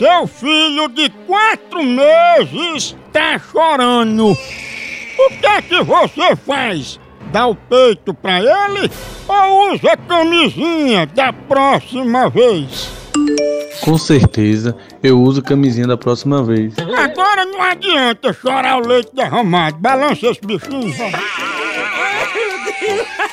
Seu filho de quatro meses tá chorando. O que é que você faz? Dá o peito pra ele ou usa camisinha da próxima vez? Com certeza, eu uso camisinha da próxima vez. Agora não adianta chorar o leite derramado. Balança esse bichinho.